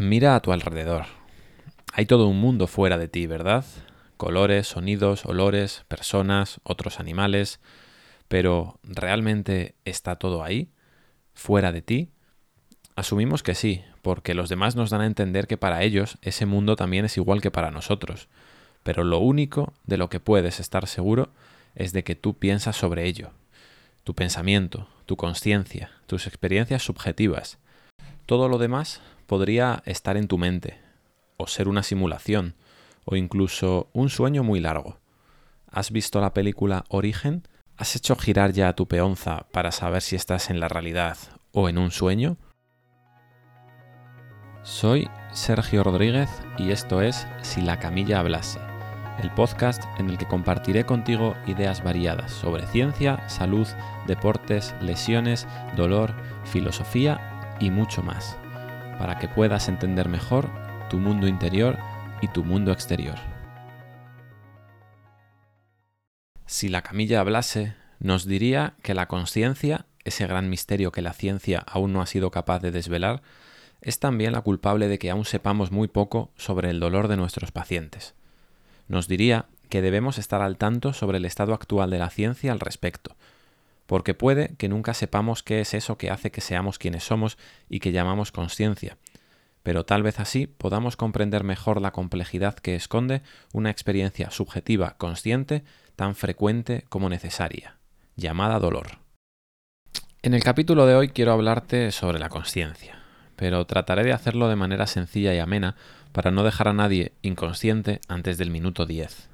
Mira a tu alrededor. Hay todo un mundo fuera de ti, ¿verdad? Colores, sonidos, olores, personas, otros animales. Pero ¿realmente está todo ahí? ¿Fuera de ti? Asumimos que sí, porque los demás nos dan a entender que para ellos ese mundo también es igual que para nosotros. Pero lo único de lo que puedes estar seguro es de que tú piensas sobre ello. Tu pensamiento, tu conciencia, tus experiencias subjetivas. Todo lo demás podría estar en tu mente, o ser una simulación, o incluso un sueño muy largo. ¿Has visto la película Origen? ¿Has hecho girar ya tu peonza para saber si estás en la realidad o en un sueño? Soy Sergio Rodríguez y esto es Si la camilla hablase, el podcast en el que compartiré contigo ideas variadas sobre ciencia, salud, deportes, lesiones, dolor, filosofía y mucho más para que puedas entender mejor tu mundo interior y tu mundo exterior. Si la camilla hablase, nos diría que la conciencia, ese gran misterio que la ciencia aún no ha sido capaz de desvelar, es también la culpable de que aún sepamos muy poco sobre el dolor de nuestros pacientes. Nos diría que debemos estar al tanto sobre el estado actual de la ciencia al respecto, porque puede que nunca sepamos qué es eso que hace que seamos quienes somos y que llamamos conciencia, pero tal vez así podamos comprender mejor la complejidad que esconde una experiencia subjetiva consciente tan frecuente como necesaria, llamada dolor. En el capítulo de hoy quiero hablarte sobre la conciencia, pero trataré de hacerlo de manera sencilla y amena para no dejar a nadie inconsciente antes del minuto 10.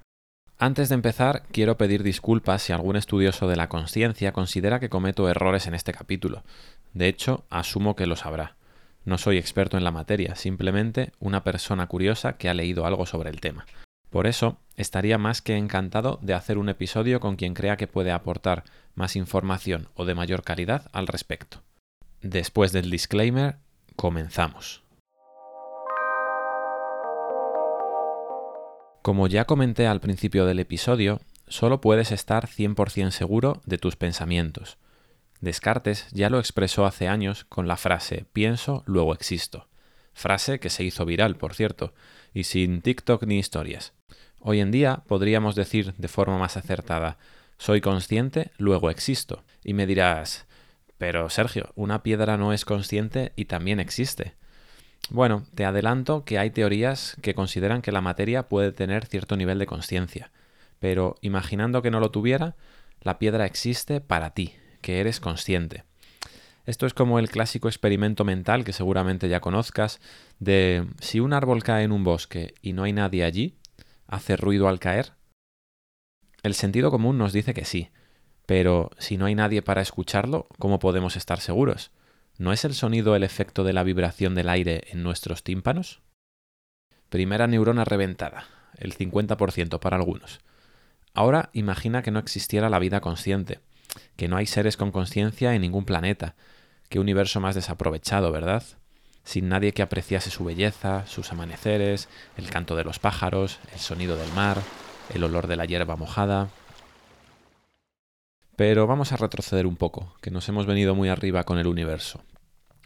Antes de empezar, quiero pedir disculpas si algún estudioso de la conciencia considera que cometo errores en este capítulo. De hecho, asumo que lo sabrá. No soy experto en la materia, simplemente una persona curiosa que ha leído algo sobre el tema. Por eso, estaría más que encantado de hacer un episodio con quien crea que puede aportar más información o de mayor calidad al respecto. Después del disclaimer, comenzamos. Como ya comenté al principio del episodio, solo puedes estar 100% seguro de tus pensamientos. Descartes ya lo expresó hace años con la frase pienso, luego existo. Frase que se hizo viral, por cierto, y sin TikTok ni historias. Hoy en día podríamos decir de forma más acertada soy consciente, luego existo. Y me dirás, pero Sergio, una piedra no es consciente y también existe. Bueno, te adelanto que hay teorías que consideran que la materia puede tener cierto nivel de conciencia, pero imaginando que no lo tuviera, la piedra existe para ti, que eres consciente. Esto es como el clásico experimento mental que seguramente ya conozcas de si un árbol cae en un bosque y no hay nadie allí, ¿hace ruido al caer? El sentido común nos dice que sí, pero si no hay nadie para escucharlo, ¿cómo podemos estar seguros? ¿No es el sonido el efecto de la vibración del aire en nuestros tímpanos? Primera neurona reventada, el 50% para algunos. Ahora imagina que no existiera la vida consciente, que no hay seres con conciencia en ningún planeta. Qué universo más desaprovechado, ¿verdad? Sin nadie que apreciase su belleza, sus amaneceres, el canto de los pájaros, el sonido del mar, el olor de la hierba mojada, pero vamos a retroceder un poco, que nos hemos venido muy arriba con el universo.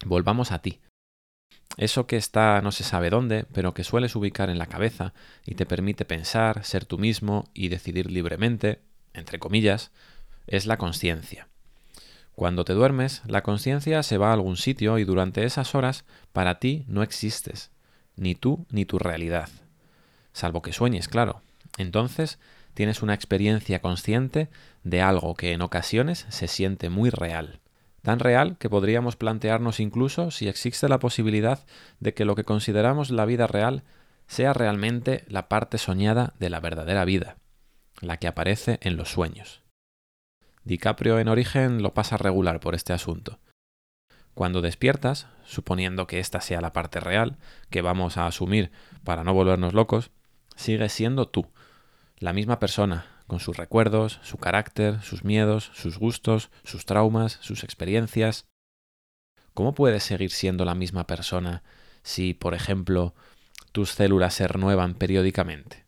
Volvamos a ti. Eso que está no se sabe dónde, pero que sueles ubicar en la cabeza y te permite pensar, ser tú mismo y decidir libremente, entre comillas, es la conciencia. Cuando te duermes, la conciencia se va a algún sitio y durante esas horas para ti no existes, ni tú ni tu realidad. Salvo que sueñes, claro. Entonces tienes una experiencia consciente de algo que en ocasiones se siente muy real. Tan real que podríamos plantearnos incluso si existe la posibilidad de que lo que consideramos la vida real sea realmente la parte soñada de la verdadera vida, la que aparece en los sueños. DiCaprio en origen lo pasa regular por este asunto. Cuando despiertas, suponiendo que esta sea la parte real, que vamos a asumir para no volvernos locos, sigues siendo tú, la misma persona, con sus recuerdos, su carácter, sus miedos, sus gustos, sus traumas, sus experiencias. ¿Cómo puedes seguir siendo la misma persona si, por ejemplo, tus células se renuevan periódicamente?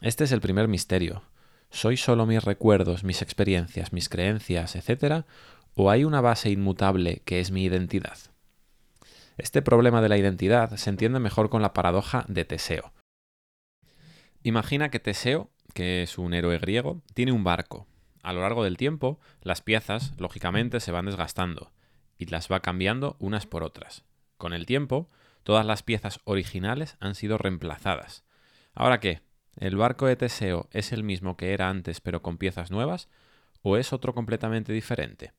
Este es el primer misterio. ¿Soy solo mis recuerdos, mis experiencias, mis creencias, etcétera? ¿O hay una base inmutable que es mi identidad? Este problema de la identidad se entiende mejor con la paradoja de Teseo. Imagina que Teseo, que es un héroe griego, tiene un barco. A lo largo del tiempo, las piezas, lógicamente, se van desgastando y las va cambiando unas por otras. Con el tiempo, todas las piezas originales han sido reemplazadas. ¿Ahora qué? ¿El barco de Teseo es el mismo que era antes pero con piezas nuevas? ¿O es otro completamente diferente?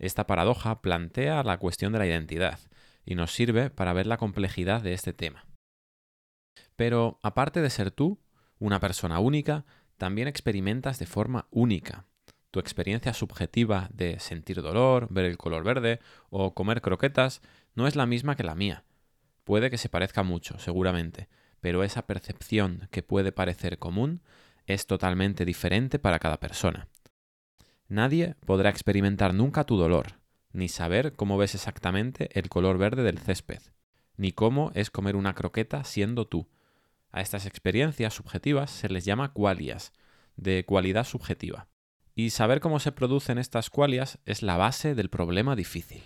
Esta paradoja plantea la cuestión de la identidad y nos sirve para ver la complejidad de este tema. Pero aparte de ser tú, una persona única, también experimentas de forma única. Tu experiencia subjetiva de sentir dolor, ver el color verde o comer croquetas no es la misma que la mía. Puede que se parezca mucho, seguramente, pero esa percepción que puede parecer común es totalmente diferente para cada persona. Nadie podrá experimentar nunca tu dolor, ni saber cómo ves exactamente el color verde del césped, ni cómo es comer una croqueta siendo tú. A estas experiencias subjetivas se les llama qualias, de cualidad subjetiva. Y saber cómo se producen estas qualias es la base del problema difícil.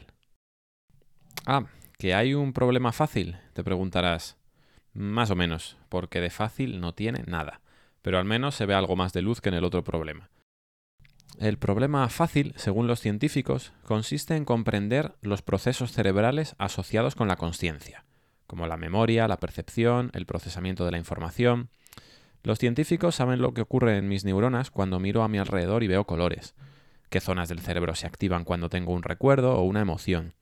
Ah, ¿que hay un problema fácil? Te preguntarás. Más o menos, porque de fácil no tiene nada, pero al menos se ve algo más de luz que en el otro problema. El problema fácil, según los científicos, consiste en comprender los procesos cerebrales asociados con la conciencia, como la memoria, la percepción, el procesamiento de la información. Los científicos saben lo que ocurre en mis neuronas cuando miro a mi alrededor y veo colores, qué zonas del cerebro se activan cuando tengo un recuerdo o una emoción.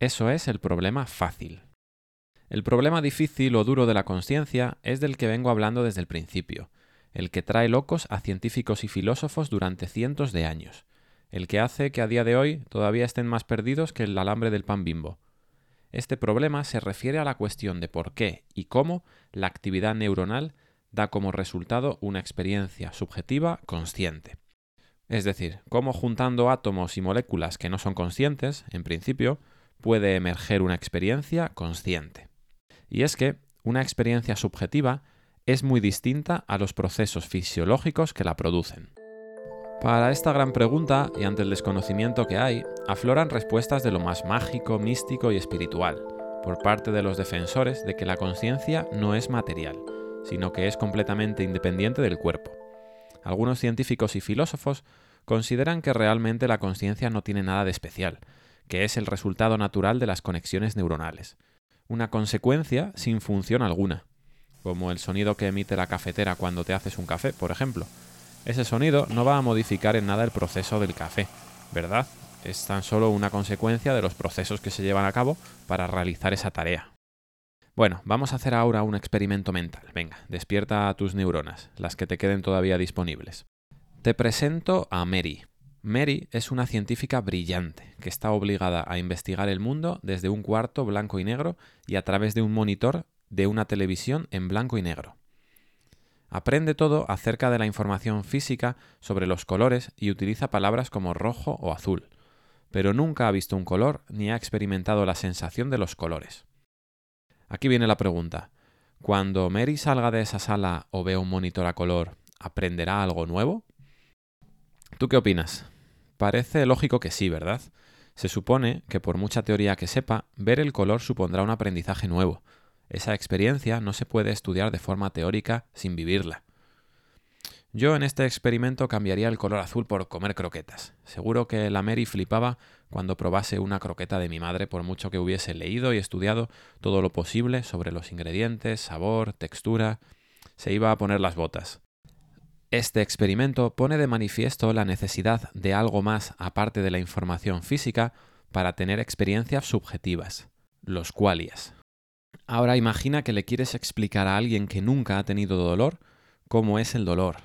Eso es el problema fácil. El problema difícil o duro de la conciencia es del que vengo hablando desde el principio, el que trae locos a científicos y filósofos durante cientos de años, el que hace que a día de hoy todavía estén más perdidos que el alambre del pan bimbo. Este problema se refiere a la cuestión de por qué y cómo la actividad neuronal da como resultado una experiencia subjetiva consciente. Es decir, cómo juntando átomos y moléculas que no son conscientes, en principio, puede emerger una experiencia consciente. Y es que una experiencia subjetiva es muy distinta a los procesos fisiológicos que la producen. Para esta gran pregunta, y ante el desconocimiento que hay, afloran respuestas de lo más mágico, místico y espiritual, por parte de los defensores de que la conciencia no es material, sino que es completamente independiente del cuerpo. Algunos científicos y filósofos consideran que realmente la conciencia no tiene nada de especial, que es el resultado natural de las conexiones neuronales, una consecuencia sin función alguna, como el sonido que emite la cafetera cuando te haces un café, por ejemplo. Ese sonido no va a modificar en nada el proceso del café, ¿verdad? Es tan solo una consecuencia de los procesos que se llevan a cabo para realizar esa tarea. Bueno, vamos a hacer ahora un experimento mental. Venga, despierta a tus neuronas, las que te queden todavía disponibles. Te presento a Mary. Mary es una científica brillante que está obligada a investigar el mundo desde un cuarto blanco y negro y a través de un monitor de una televisión en blanco y negro. Aprende todo acerca de la información física sobre los colores y utiliza palabras como rojo o azul, pero nunca ha visto un color ni ha experimentado la sensación de los colores. Aquí viene la pregunta. Cuando Mary salga de esa sala o vea un monitor a color, ¿aprenderá algo nuevo? ¿Tú qué opinas? Parece lógico que sí, ¿verdad? Se supone que por mucha teoría que sepa, ver el color supondrá un aprendizaje nuevo. Esa experiencia no se puede estudiar de forma teórica sin vivirla. Yo en este experimento cambiaría el color azul por comer croquetas. Seguro que la Mary flipaba cuando probase una croqueta de mi madre por mucho que hubiese leído y estudiado todo lo posible sobre los ingredientes, sabor, textura. Se iba a poner las botas. Este experimento pone de manifiesto la necesidad de algo más aparte de la información física para tener experiencias subjetivas, los qualias. Ahora imagina que le quieres explicar a alguien que nunca ha tenido dolor cómo es el dolor.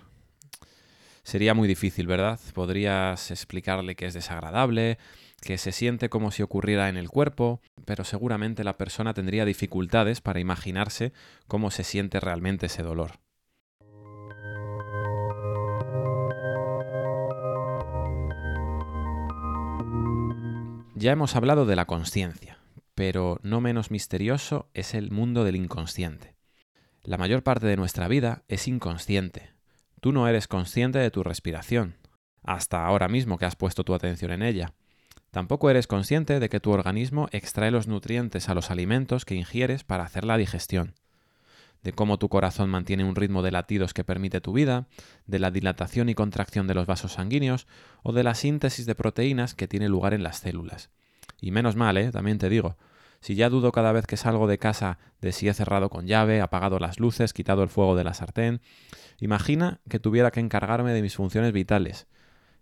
Sería muy difícil, ¿verdad? Podrías explicarle que es desagradable, que se siente como si ocurriera en el cuerpo, pero seguramente la persona tendría dificultades para imaginarse cómo se siente realmente ese dolor. Ya hemos hablado de la conciencia, pero no menos misterioso es el mundo del inconsciente. La mayor parte de nuestra vida es inconsciente. Tú no eres consciente de tu respiración, hasta ahora mismo que has puesto tu atención en ella. Tampoco eres consciente de que tu organismo extrae los nutrientes a los alimentos que ingieres para hacer la digestión de cómo tu corazón mantiene un ritmo de latidos que permite tu vida, de la dilatación y contracción de los vasos sanguíneos o de la síntesis de proteínas que tiene lugar en las células. Y menos mal, ¿eh? también te digo, si ya dudo cada vez que salgo de casa de si he cerrado con llave, apagado las luces, quitado el fuego de la sartén, imagina que tuviera que encargarme de mis funciones vitales.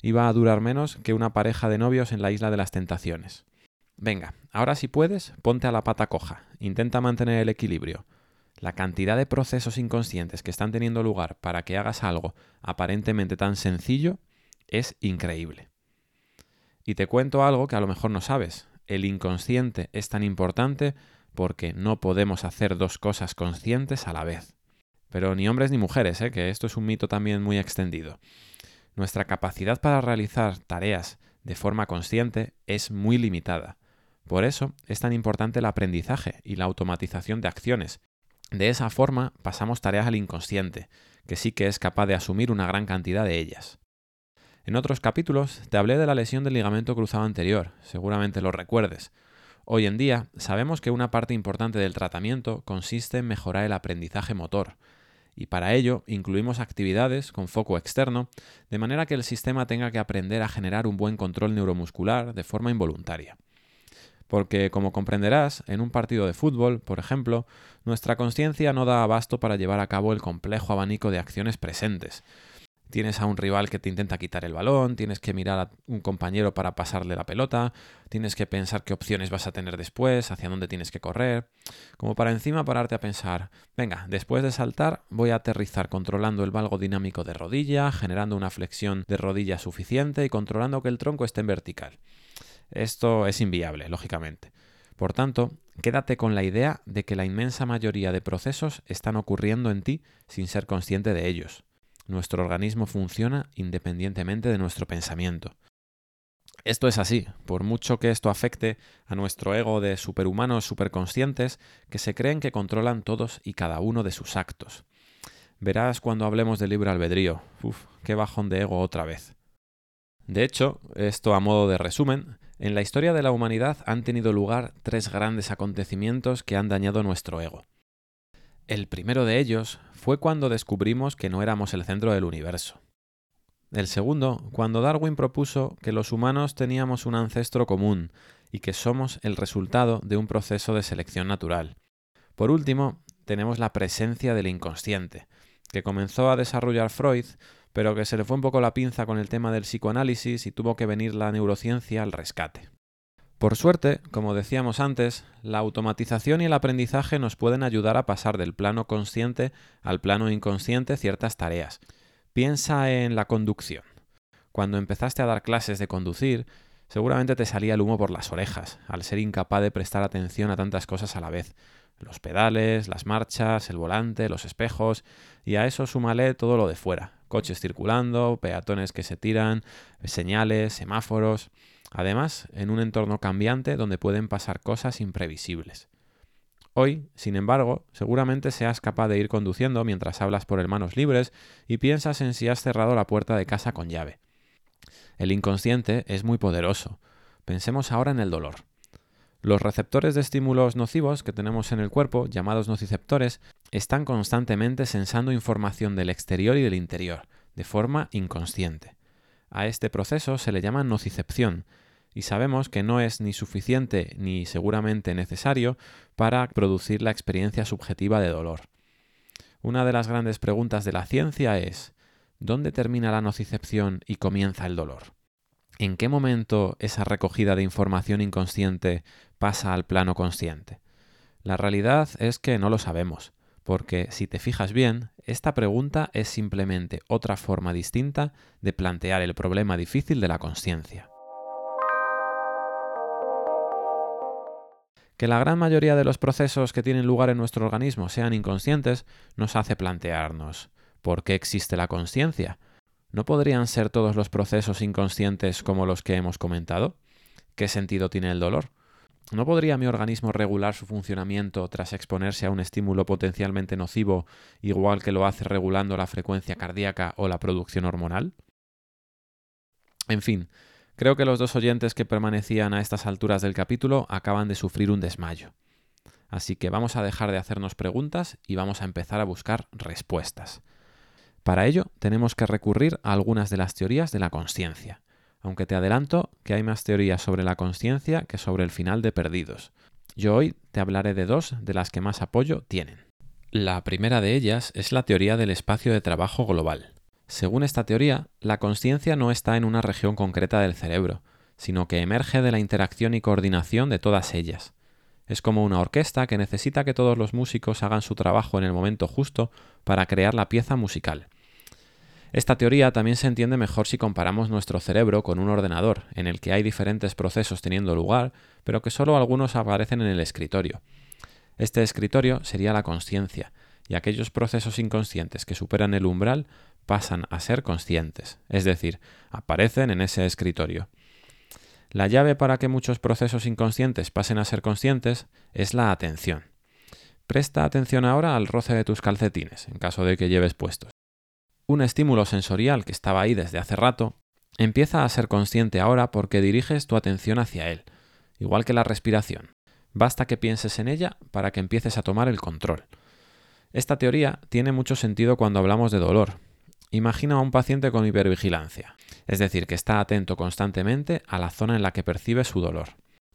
Iba a durar menos que una pareja de novios en la isla de las tentaciones. Venga, ahora si puedes, ponte a la pata coja, intenta mantener el equilibrio, la cantidad de procesos inconscientes que están teniendo lugar para que hagas algo aparentemente tan sencillo es increíble. Y te cuento algo que a lo mejor no sabes. El inconsciente es tan importante porque no podemos hacer dos cosas conscientes a la vez. Pero ni hombres ni mujeres, ¿eh? que esto es un mito también muy extendido. Nuestra capacidad para realizar tareas de forma consciente es muy limitada. Por eso es tan importante el aprendizaje y la automatización de acciones, de esa forma pasamos tareas al inconsciente, que sí que es capaz de asumir una gran cantidad de ellas. En otros capítulos te hablé de la lesión del ligamento cruzado anterior, seguramente lo recuerdes. Hoy en día sabemos que una parte importante del tratamiento consiste en mejorar el aprendizaje motor, y para ello incluimos actividades con foco externo, de manera que el sistema tenga que aprender a generar un buen control neuromuscular de forma involuntaria. Porque, como comprenderás, en un partido de fútbol, por ejemplo, nuestra conciencia no da abasto para llevar a cabo el complejo abanico de acciones presentes. Tienes a un rival que te intenta quitar el balón, tienes que mirar a un compañero para pasarle la pelota, tienes que pensar qué opciones vas a tener después, hacia dónde tienes que correr, como para encima pararte a pensar, venga, después de saltar voy a aterrizar controlando el valgo dinámico de rodilla, generando una flexión de rodilla suficiente y controlando que el tronco esté en vertical. Esto es inviable, lógicamente. Por tanto, quédate con la idea de que la inmensa mayoría de procesos están ocurriendo en ti sin ser consciente de ellos. Nuestro organismo funciona independientemente de nuestro pensamiento. Esto es así, por mucho que esto afecte a nuestro ego de superhumanos superconscientes que se creen que controlan todos y cada uno de sus actos. Verás cuando hablemos del libre albedrío. Uf, qué bajón de ego otra vez. De hecho, esto a modo de resumen, en la historia de la humanidad han tenido lugar tres grandes acontecimientos que han dañado nuestro ego. El primero de ellos fue cuando descubrimos que no éramos el centro del universo. El segundo, cuando Darwin propuso que los humanos teníamos un ancestro común y que somos el resultado de un proceso de selección natural. Por último, tenemos la presencia del inconsciente, que comenzó a desarrollar Freud pero que se le fue un poco la pinza con el tema del psicoanálisis y tuvo que venir la neurociencia al rescate. Por suerte, como decíamos antes, la automatización y el aprendizaje nos pueden ayudar a pasar del plano consciente al plano inconsciente ciertas tareas. Piensa en la conducción. Cuando empezaste a dar clases de conducir, seguramente te salía el humo por las orejas, al ser incapaz de prestar atención a tantas cosas a la vez. Los pedales, las marchas, el volante, los espejos, y a eso súmale todo lo de fuera, coches circulando, peatones que se tiran, señales, semáforos. Además, en un entorno cambiante donde pueden pasar cosas imprevisibles. Hoy, sin embargo, seguramente seas capaz de ir conduciendo mientras hablas por manos libres y piensas en si has cerrado la puerta de casa con llave. El inconsciente es muy poderoso. Pensemos ahora en el dolor. Los receptores de estímulos nocivos que tenemos en el cuerpo, llamados nociceptores, están constantemente sensando información del exterior y del interior, de forma inconsciente. A este proceso se le llama nocicepción, y sabemos que no es ni suficiente ni seguramente necesario para producir la experiencia subjetiva de dolor. Una de las grandes preguntas de la ciencia es ¿dónde termina la nocicepción y comienza el dolor? ¿En qué momento esa recogida de información inconsciente pasa al plano consciente? La realidad es que no lo sabemos, porque si te fijas bien, esta pregunta es simplemente otra forma distinta de plantear el problema difícil de la conciencia. Que la gran mayoría de los procesos que tienen lugar en nuestro organismo sean inconscientes nos hace plantearnos ¿por qué existe la conciencia? ¿No podrían ser todos los procesos inconscientes como los que hemos comentado? ¿Qué sentido tiene el dolor? ¿No podría mi organismo regular su funcionamiento tras exponerse a un estímulo potencialmente nocivo, igual que lo hace regulando la frecuencia cardíaca o la producción hormonal? En fin, Creo que los dos oyentes que permanecían a estas alturas del capítulo acaban de sufrir un desmayo. Así que vamos a dejar de hacernos preguntas y vamos a empezar a buscar respuestas. Para ello tenemos que recurrir a algunas de las teorías de la conciencia, aunque te adelanto que hay más teorías sobre la conciencia que sobre el final de Perdidos. Yo hoy te hablaré de dos de las que más apoyo tienen. La primera de ellas es la teoría del espacio de trabajo global. Según esta teoría, la conciencia no está en una región concreta del cerebro, sino que emerge de la interacción y coordinación de todas ellas. Es como una orquesta que necesita que todos los músicos hagan su trabajo en el momento justo para crear la pieza musical. Esta teoría también se entiende mejor si comparamos nuestro cerebro con un ordenador, en el que hay diferentes procesos teniendo lugar, pero que solo algunos aparecen en el escritorio. Este escritorio sería la conciencia, y aquellos procesos inconscientes que superan el umbral pasan a ser conscientes, es decir, aparecen en ese escritorio. La llave para que muchos procesos inconscientes pasen a ser conscientes es la atención. Presta atención ahora al roce de tus calcetines, en caso de que lleves puestos. Un estímulo sensorial que estaba ahí desde hace rato empieza a ser consciente ahora porque diriges tu atención hacia él, igual que la respiración. Basta que pienses en ella para que empieces a tomar el control. Esta teoría tiene mucho sentido cuando hablamos de dolor. Imagina a un paciente con hipervigilancia, es decir, que está atento constantemente a la zona en la que percibe su dolor.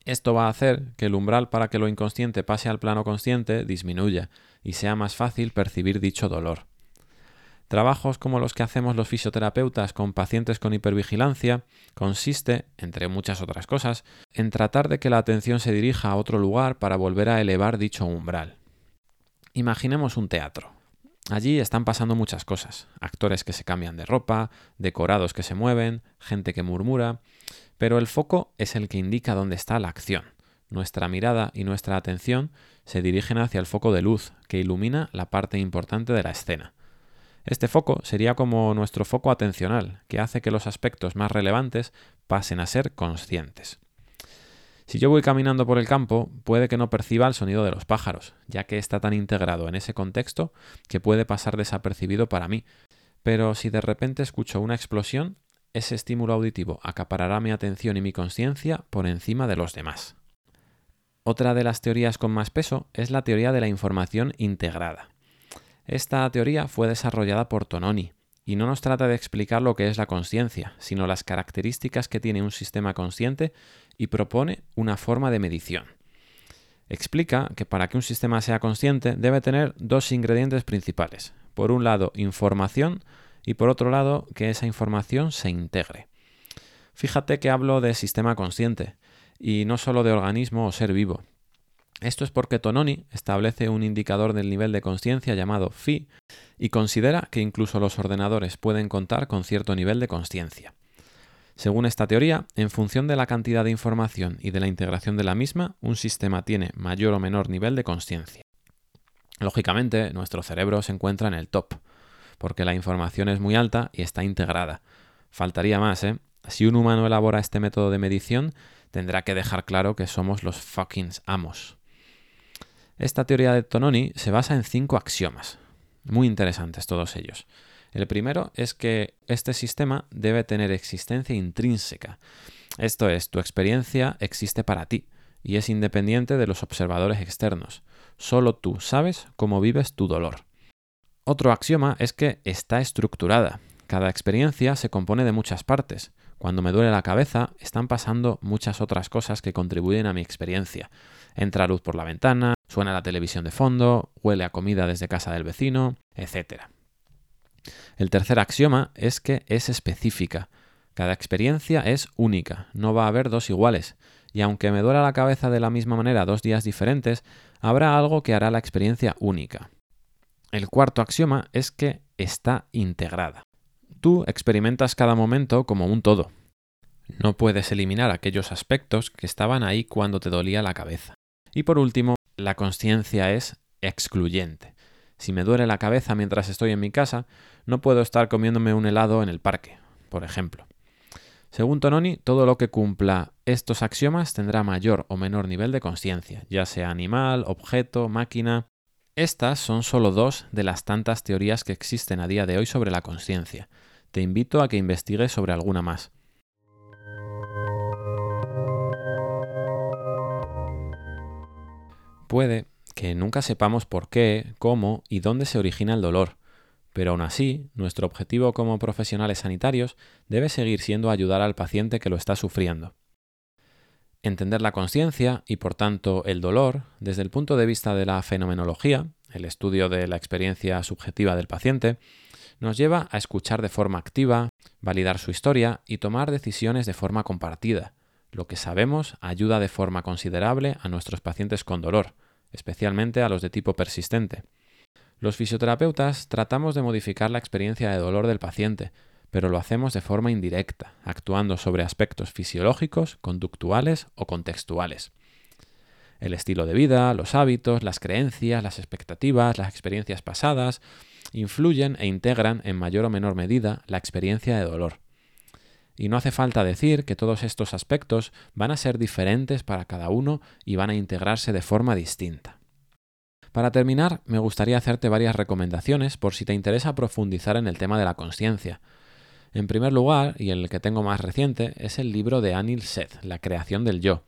Esto va a hacer que el umbral para que lo inconsciente pase al plano consciente disminuya y sea más fácil percibir dicho dolor. Trabajos como los que hacemos los fisioterapeutas con pacientes con hipervigilancia consiste, entre muchas otras cosas, en tratar de que la atención se dirija a otro lugar para volver a elevar dicho umbral. Imaginemos un teatro. Allí están pasando muchas cosas. Actores que se cambian de ropa, decorados que se mueven, gente que murmura, pero el foco es el que indica dónde está la acción. Nuestra mirada y nuestra atención se dirigen hacia el foco de luz que ilumina la parte importante de la escena. Este foco sería como nuestro foco atencional, que hace que los aspectos más relevantes pasen a ser conscientes. Si yo voy caminando por el campo, puede que no perciba el sonido de los pájaros, ya que está tan integrado en ese contexto que puede pasar desapercibido para mí. Pero si de repente escucho una explosión, ese estímulo auditivo acaparará mi atención y mi conciencia por encima de los demás. Otra de las teorías con más peso es la teoría de la información integrada. Esta teoría fue desarrollada por Tononi y no nos trata de explicar lo que es la conciencia, sino las características que tiene un sistema consciente y propone una forma de medición. Explica que para que un sistema sea consciente debe tener dos ingredientes principales. Por un lado, información y por otro lado, que esa información se integre. Fíjate que hablo de sistema consciente y no solo de organismo o ser vivo, esto es porque Tononi establece un indicador del nivel de conciencia llamado phi y considera que incluso los ordenadores pueden contar con cierto nivel de conciencia. Según esta teoría, en función de la cantidad de información y de la integración de la misma, un sistema tiene mayor o menor nivel de conciencia. Lógicamente, nuestro cerebro se encuentra en el top, porque la información es muy alta y está integrada. Faltaría más, ¿eh? Si un humano elabora este método de medición, tendrá que dejar claro que somos los fucking amos. Esta teoría de Tononi se basa en cinco axiomas, muy interesantes todos ellos. El primero es que este sistema debe tener existencia intrínseca. Esto es, tu experiencia existe para ti y es independiente de los observadores externos. Solo tú sabes cómo vives tu dolor. Otro axioma es que está estructurada. Cada experiencia se compone de muchas partes. Cuando me duele la cabeza, están pasando muchas otras cosas que contribuyen a mi experiencia. Entra luz por la ventana, Suena la televisión de fondo, huele a comida desde casa del vecino, etc. El tercer axioma es que es específica. Cada experiencia es única, no va a haber dos iguales, y aunque me duela la cabeza de la misma manera dos días diferentes, habrá algo que hará la experiencia única. El cuarto axioma es que está integrada. Tú experimentas cada momento como un todo. No puedes eliminar aquellos aspectos que estaban ahí cuando te dolía la cabeza. Y por último, la conciencia es excluyente. Si me duele la cabeza mientras estoy en mi casa, no puedo estar comiéndome un helado en el parque, por ejemplo. Según Tononi, todo lo que cumpla estos axiomas tendrá mayor o menor nivel de conciencia, ya sea animal, objeto, máquina. Estas son solo dos de las tantas teorías que existen a día de hoy sobre la conciencia. Te invito a que investigues sobre alguna más. Puede que nunca sepamos por qué, cómo y dónde se origina el dolor, pero aún así, nuestro objetivo como profesionales sanitarios debe seguir siendo ayudar al paciente que lo está sufriendo. Entender la conciencia y por tanto el dolor desde el punto de vista de la fenomenología, el estudio de la experiencia subjetiva del paciente, nos lleva a escuchar de forma activa, validar su historia y tomar decisiones de forma compartida. Lo que sabemos ayuda de forma considerable a nuestros pacientes con dolor, especialmente a los de tipo persistente. Los fisioterapeutas tratamos de modificar la experiencia de dolor del paciente, pero lo hacemos de forma indirecta, actuando sobre aspectos fisiológicos, conductuales o contextuales. El estilo de vida, los hábitos, las creencias, las expectativas, las experiencias pasadas, influyen e integran en mayor o menor medida la experiencia de dolor. Y no hace falta decir que todos estos aspectos van a ser diferentes para cada uno y van a integrarse de forma distinta. Para terminar, me gustaría hacerte varias recomendaciones por si te interesa profundizar en el tema de la conciencia, en primer lugar, y el que tengo más reciente, es el libro de Anil Seth, La creación del yo.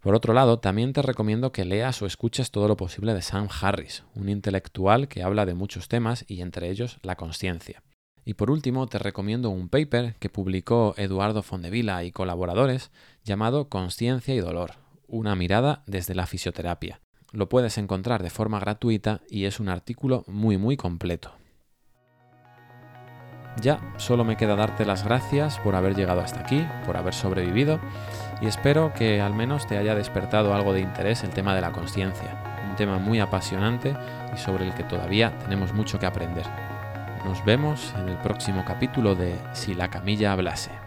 Por otro lado, también te recomiendo que leas o escuches todo lo posible de Sam Harris, un intelectual que habla de muchos temas y entre ellos la conciencia. Y por último, te recomiendo un paper que publicó Eduardo Fondevila y colaboradores llamado Conciencia y Dolor, una mirada desde la fisioterapia. Lo puedes encontrar de forma gratuita y es un artículo muy muy completo. Ya solo me queda darte las gracias por haber llegado hasta aquí, por haber sobrevivido y espero que al menos te haya despertado algo de interés el tema de la conciencia, un tema muy apasionante y sobre el que todavía tenemos mucho que aprender. Nos vemos en el próximo capítulo de Si la camilla hablase.